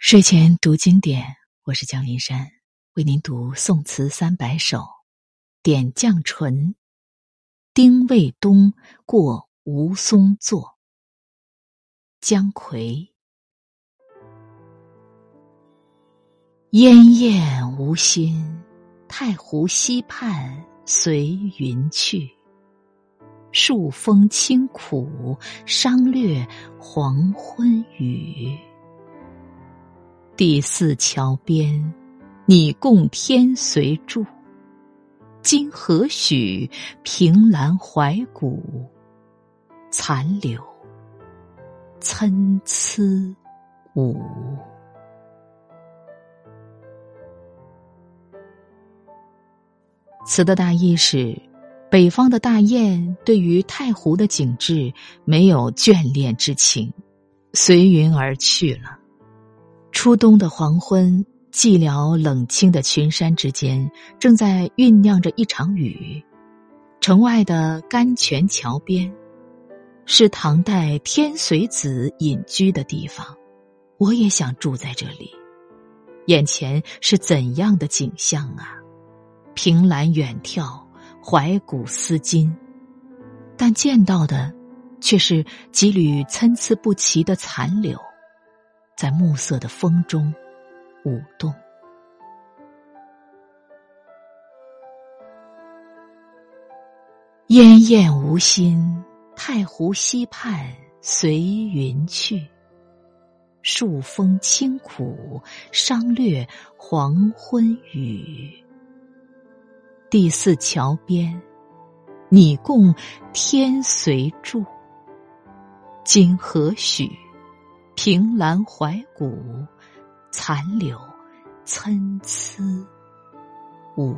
睡前读经典，我是江林山，为您读宋词三百首。点绛唇，丁未冬过吴松作。姜夔，烟焰无心，太湖西畔随云去。数风清苦，商略黄昏雨。第四桥边，你共天随住。今何许？凭栏怀古，残柳参差舞。词的大意是：北方的大雁对于太湖的景致没有眷恋之情，随云而去了。初冬的黄昏，寂寥冷清的群山之间，正在酝酿着一场雨。城外的甘泉桥边，是唐代天随子隐居的地方。我也想住在这里。眼前是怎样的景象啊！凭栏远眺，怀古思今，但见到的却是几缕参差不齐的残柳。在暮色的风中舞动，烟焰无心，太湖西畔随云去。数风清苦，商略黄昏雨。第四桥边，你共天随住。今何许？凭栏怀古，残柳参差舞。